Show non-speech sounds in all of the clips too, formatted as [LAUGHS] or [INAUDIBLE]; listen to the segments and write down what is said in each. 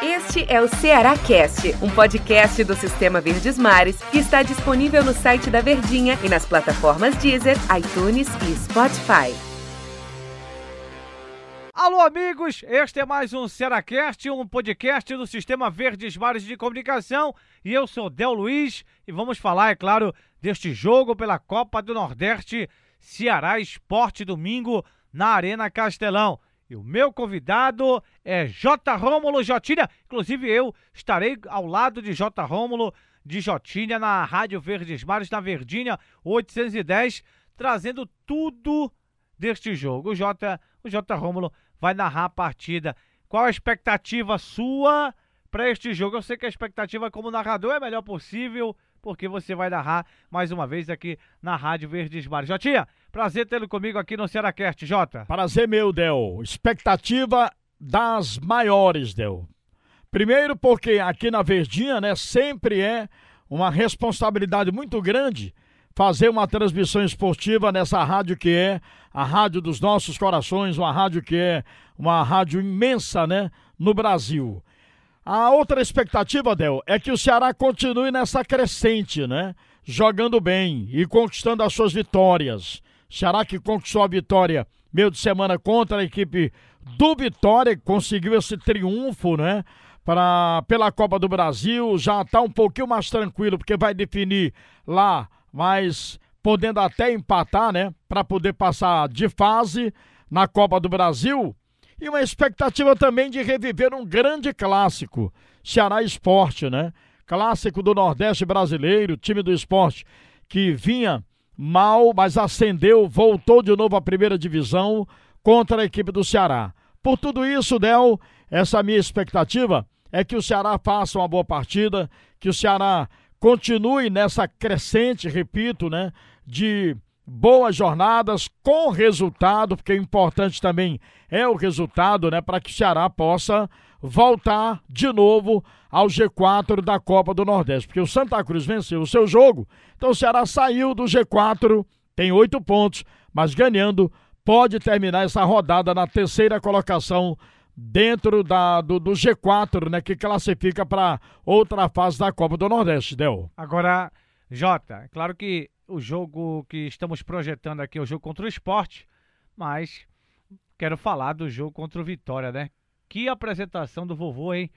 Este é o Ceará Cast, um podcast do Sistema Verdes Mares que está disponível no site da Verdinha e nas plataformas Deezer, iTunes e Spotify. Alô, amigos! Este é mais um Cearacast, um podcast do Sistema Verdes Mares de Comunicação. E eu sou Del Luiz e vamos falar, é claro, deste jogo pela Copa do Nordeste Ceará Esporte Domingo na Arena Castelão. E o meu convidado é J. Rômulo Jotinha. Inclusive, eu estarei ao lado de J. Rômulo de Jotinha na Rádio Verdes Mares, na Verdinha 810, trazendo tudo deste jogo. O J. O J. Rômulo vai narrar a partida. Qual a expectativa sua para este jogo? Eu sei que a expectativa como narrador é a melhor possível, porque você vai narrar mais uma vez aqui na Rádio Verdes Mares. Jotinha, prazer tê-lo comigo aqui no Cearacast, Jota. Prazer meu, Del. Expectativa das maiores, Del. Primeiro porque aqui na Verdinha, né, sempre é uma responsabilidade muito grande fazer uma transmissão esportiva nessa rádio que é a rádio dos nossos corações, uma rádio que é uma rádio imensa, né, no Brasil. A outra expectativa, Del, é que o Ceará continue nessa crescente, né? Jogando bem e conquistando as suas vitórias. Ceará que conquistou a vitória meio de semana contra a equipe do Vitória, que conseguiu esse triunfo, né? Pra, pela Copa do Brasil, já tá um pouquinho mais tranquilo, porque vai definir lá, mas podendo até empatar, né? Para poder passar de fase na Copa do Brasil e uma expectativa também de reviver um grande clássico, Ceará Esporte, né? Clássico do Nordeste brasileiro, time do esporte que vinha mal, mas ascendeu, voltou de novo à primeira divisão contra a equipe do Ceará. Por tudo isso, Del, essa minha expectativa é que o Ceará faça uma boa partida, que o Ceará continue nessa crescente, repito, né, de boas jornadas com resultado, porque o importante também é o resultado, né, para que o Ceará possa voltar de novo ao G4 da Copa do Nordeste, porque o Santa Cruz venceu o seu jogo, então o Ceará saiu do G4, tem oito pontos, mas ganhando pode terminar essa rodada na terceira colocação dentro da, do, do G4, né, que classifica para outra fase da Copa do Nordeste, Del. Agora, Jota, claro que o jogo que estamos projetando aqui é o jogo contra o esporte, mas quero falar do jogo contra o Vitória, né? Que apresentação do vovô, hein?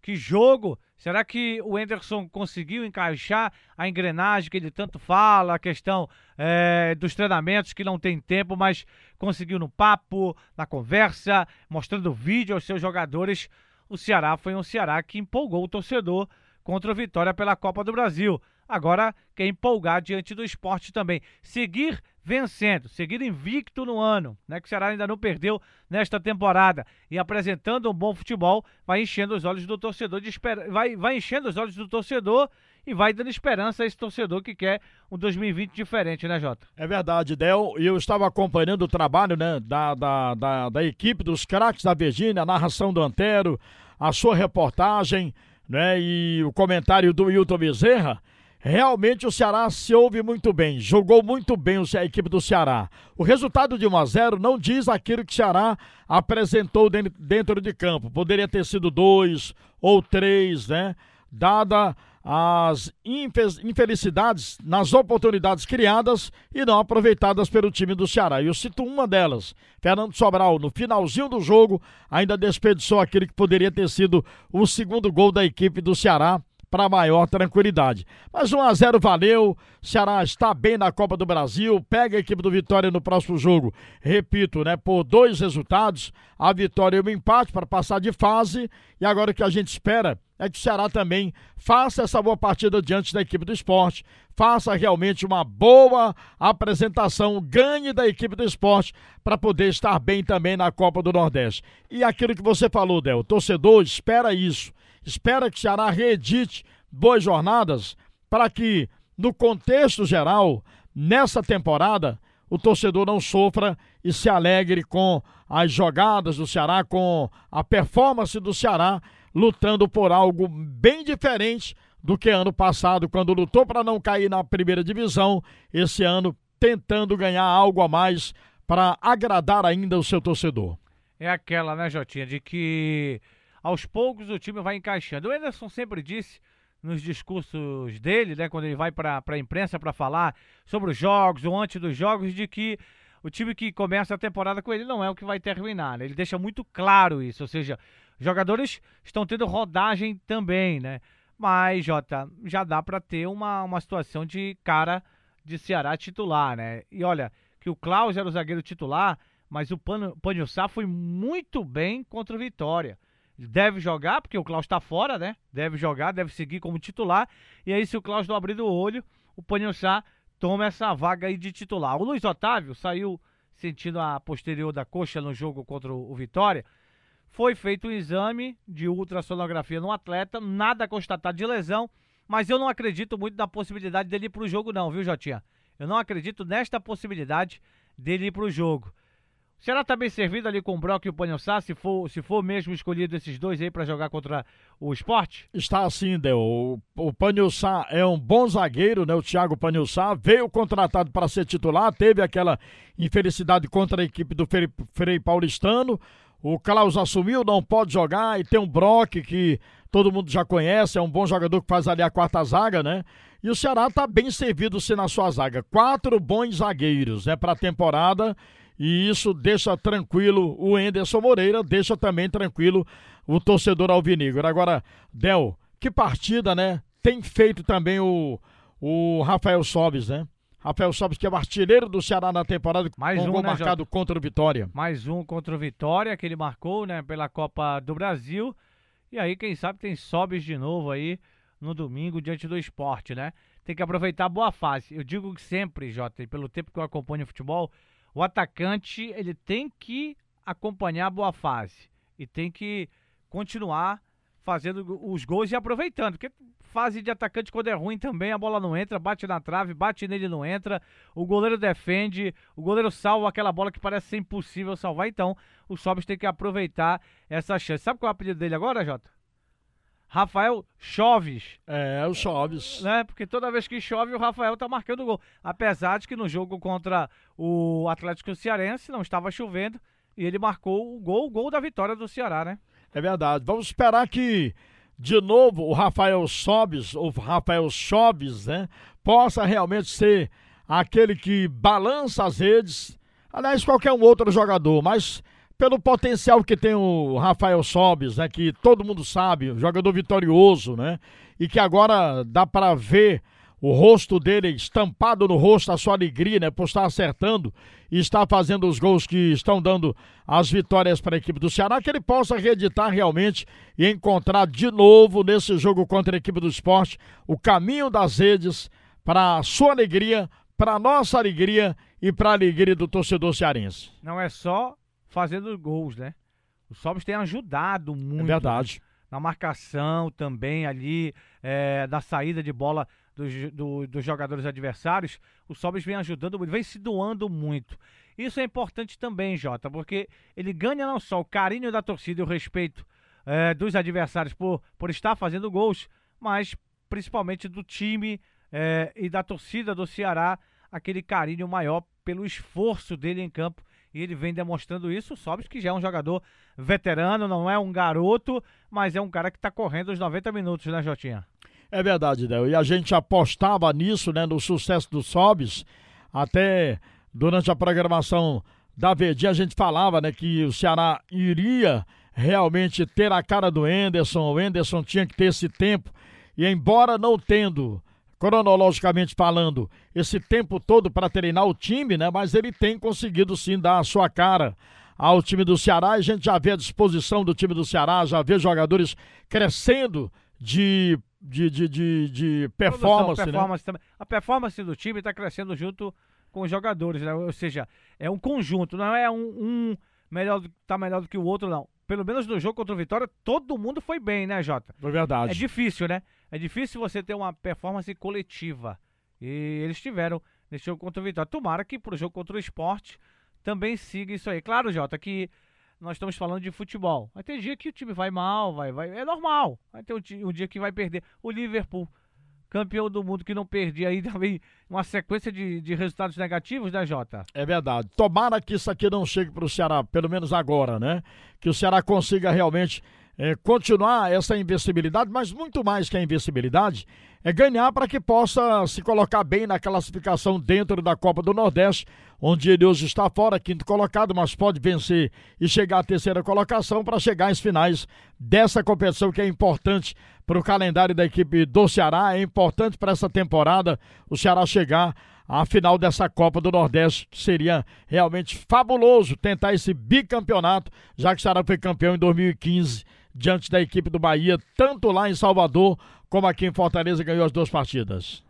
Que jogo! Será que o Enderson conseguiu encaixar a engrenagem que ele tanto fala, a questão é, dos treinamentos que não tem tempo, mas conseguiu no papo, na conversa, mostrando vídeo aos seus jogadores? O Ceará foi um Ceará que empolgou o torcedor contra o Vitória pela Copa do Brasil. Agora quer empolgar diante do esporte também. Seguir vencendo, seguir invicto no ano, né? Que o Ceará ainda não perdeu nesta temporada e apresentando um bom futebol, vai enchendo os olhos do torcedor de esper... vai, vai enchendo os olhos do torcedor e vai dando esperança a esse torcedor que quer um 2020 diferente, né, Jota? É verdade, Del. E eu estava acompanhando o trabalho, né, da, da, da, da equipe dos craques da Virgínia, a narração do Antero, a sua reportagem, né, e o comentário do Hilton Bezerra. Realmente o Ceará se ouve muito bem, jogou muito bem a equipe do Ceará. O resultado de 1 a 0 não diz aquilo que o Ceará apresentou dentro de campo. Poderia ter sido dois ou três, né? Dada as infelicidades nas oportunidades criadas e não aproveitadas pelo time do Ceará. Eu cito uma delas. Fernando Sobral, no finalzinho do jogo, ainda desperdiçou aquele que poderia ter sido o segundo gol da equipe do Ceará para maior tranquilidade. Mas 1 a 0 valeu. Ceará está bem na Copa do Brasil. Pega a equipe do Vitória no próximo jogo. Repito, né, por dois resultados, a vitória e o empate para passar de fase. E agora o que a gente espera é que o Ceará também faça essa boa partida diante da equipe do esporte, faça realmente uma boa apresentação, ganhe da equipe do esporte para poder estar bem também na Copa do Nordeste. E aquilo que você falou, Del, torcedor espera isso espera que o Ceará reedite boas jornadas para que, no contexto geral, nessa temporada, o torcedor não sofra e se alegre com as jogadas do Ceará, com a performance do Ceará, lutando por algo bem diferente do que ano passado, quando lutou para não cair na primeira divisão, esse ano tentando ganhar algo a mais para agradar ainda o seu torcedor. é aquela, né, Jotinha, de que aos poucos o time vai encaixando. O Anderson sempre disse nos discursos dele, né, quando ele vai para a imprensa para falar sobre os jogos ou antes dos jogos, de que o time que começa a temporada com ele não é o que vai terminar. Né? Ele deixa muito claro isso, ou seja, jogadores estão tendo rodagem também, né? Mas, Jota, já dá para ter uma, uma situação de cara de Ceará titular, né? E olha, que o Klaus era o zagueiro titular, mas o Panhussá foi muito bem contra o Vitória. Deve jogar, porque o Klaus está fora, né? Deve jogar, deve seguir como titular. E aí, se o Klaus não abrir o olho, o Panhussá toma essa vaga aí de titular. O Luiz Otávio saiu sentindo a posterior da coxa no jogo contra o Vitória. Foi feito um exame de ultrassonografia no atleta, nada constatado de lesão, mas eu não acredito muito na possibilidade dele ir para o jogo, não, viu, Jotinha? Eu não acredito nesta possibilidade dele ir para o jogo. Será tá bem servido ali com o Brock e o Panhossá, se for, se for mesmo escolhido esses dois aí para jogar contra o esporte? Está assim, Del. O, o é um bom zagueiro, né? O Thiago Panhossá veio contratado para ser titular, teve aquela infelicidade contra a equipe do Frei, Frei Paulistano. O Klaus assumiu, não pode jogar, e tem um Brock que todo mundo já conhece, é um bom jogador que faz ali a quarta zaga, né? E o Ceará está bem servido se na sua zaga. Quatro bons zagueiros, né, para a temporada e isso deixa tranquilo o Enderson Moreira, deixa também tranquilo o torcedor alvinegro. Agora, Del, que partida, né? Tem feito também o, o Rafael Sobes, né? Rafael Sobes, que é o artilheiro do Ceará na temporada, Mais com um, gol né, marcado Jota? contra o Vitória. Mais um contra o Vitória, que ele marcou, né, pela Copa do Brasil. E aí, quem sabe, tem Sobes de novo aí no domingo diante do esporte, né? Tem que aproveitar a boa fase. Eu digo sempre, Jota, e pelo tempo que eu acompanho o futebol, o atacante ele tem que acompanhar a boa fase e tem que continuar fazendo os gols e aproveitando, porque fase de atacante quando é ruim também, a bola não entra, bate na trave, bate nele não entra, o goleiro defende, o goleiro salva aquela bola que parece ser impossível salvar, então o Sobis tem que aproveitar essa chance. Sabe qual é o apelido dele agora, Jota? Rafael Choves. É, o Choves. Né? Porque toda vez que chove, o Rafael tá marcando gol. Apesar de que no jogo contra o Atlético Cearense não estava chovendo e ele marcou o gol, o gol da vitória do Ceará, né? É verdade. Vamos esperar que, de novo, o Rafael Sobes, ou Rafael Choves, né, possa realmente ser aquele que balança as redes. Aliás, qualquer um outro jogador, mas pelo potencial que tem o Rafael Sobes, né, que todo mundo sabe, jogador vitorioso, né, e que agora dá para ver o rosto dele estampado no rosto, a sua alegria, né, por estar acertando e estar fazendo os gols que estão dando as vitórias para a equipe do Ceará, que ele possa reeditar realmente e encontrar de novo nesse jogo contra a equipe do esporte o caminho das redes para a sua alegria, para a nossa alegria e para a alegria do torcedor cearense. Não é só fazendo gols, né? O Sobis tem ajudado muito. É verdade. Na marcação também ali, é, da saída de bola dos, do, dos jogadores adversários. O Sobis vem ajudando muito, vem se doando muito. Isso é importante também, Jota, porque ele ganha não só o carinho da torcida e o respeito é, dos adversários por, por estar fazendo gols, mas principalmente do time é, e da torcida do Ceará, aquele carinho maior pelo esforço dele em campo e ele vem demonstrando isso. O Sobis, que já é um jogador veterano, não é um garoto, mas é um cara que está correndo os 90 minutos, né, Jotinha? É verdade, Del. E a gente apostava nisso, né, no sucesso do Sobis. Até durante a programação da Verdinha a gente falava, né, que o Ceará iria realmente ter a cara do Enderson. O Enderson tinha que ter esse tempo. E embora não tendo cronologicamente falando, esse tempo todo para treinar o time, né? Mas ele tem conseguido sim dar a sua cara ao time do Ceará. A gente já vê a disposição do time do Ceará, já vê jogadores crescendo de, de, de, de, de performance. Produção, performance né? também. A performance do time está crescendo junto com os jogadores, né? Ou seja, é um conjunto, não é um, um melhor, tá melhor do que o outro, não. Pelo menos no jogo contra o Vitória, todo mundo foi bem, né, Jota? Foi verdade. É difícil, né? É difícil você ter uma performance coletiva. E eles tiveram nesse jogo contra o Vitória. Tomara que pro jogo contra o esporte também siga isso aí. Claro, Jota, que nós estamos falando de futebol. Vai ter dia que o time vai mal, vai, vai. É normal. Vai ter um, um dia que vai perder. O Liverpool campeão do mundo que não perdia aí [LAUGHS] também uma sequência de, de resultados negativos, né, Jota? É verdade. Tomara que isso aqui não chegue para o Ceará, pelo menos agora, né? Que o Ceará consiga realmente é, continuar essa invencibilidade, mas muito mais que a invencibilidade, é ganhar para que possa se colocar bem na classificação dentro da Copa do Nordeste, onde ele hoje está fora, quinto colocado, mas pode vencer e chegar à terceira colocação para chegar às finais dessa competição que é importante para o calendário da equipe do Ceará, é importante para essa temporada o Ceará chegar à final dessa Copa do Nordeste, seria realmente fabuloso tentar esse bicampeonato, já que o Ceará foi campeão em 2015 diante da equipe do Bahia, tanto lá em Salvador como aqui em Fortaleza, ganhou as duas partidas.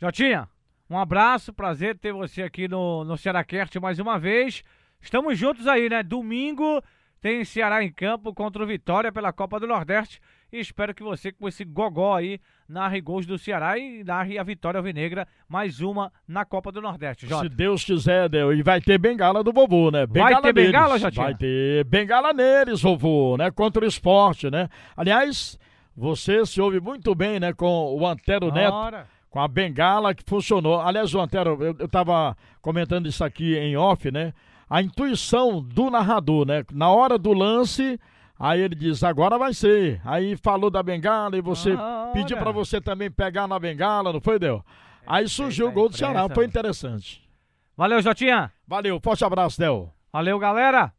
Jotinha, um abraço, prazer ter você aqui no, no Cearacast mais uma vez. Estamos juntos aí, né? Domingo tem Ceará em campo contra o Vitória pela Copa do Nordeste. E espero que você, com esse gogó aí, narre gols do Ceará e narre a vitória alvinegra, mais uma na Copa do Nordeste, Jota. Se Deus quiser, Del. E vai ter bengala do vovô, né? Bengala vai ter neles. bengala, Jotinha? Vai ter bengala neles, vovô, né? Contra o esporte, né? Aliás, você se ouve muito bem, né? Com o Antero Neto. Com a bengala que funcionou. Aliás, o Antero, eu, eu tava comentando isso aqui em off, né? A intuição do narrador, né? Na hora do lance Aí ele diz, agora vai ser. Aí falou da bengala e você ah, pediu para você também pegar na bengala, não foi, Del? Aí surgiu o gol do Ceará, foi interessante. Valeu, Jotinha. Valeu, forte abraço, Del. Valeu, galera.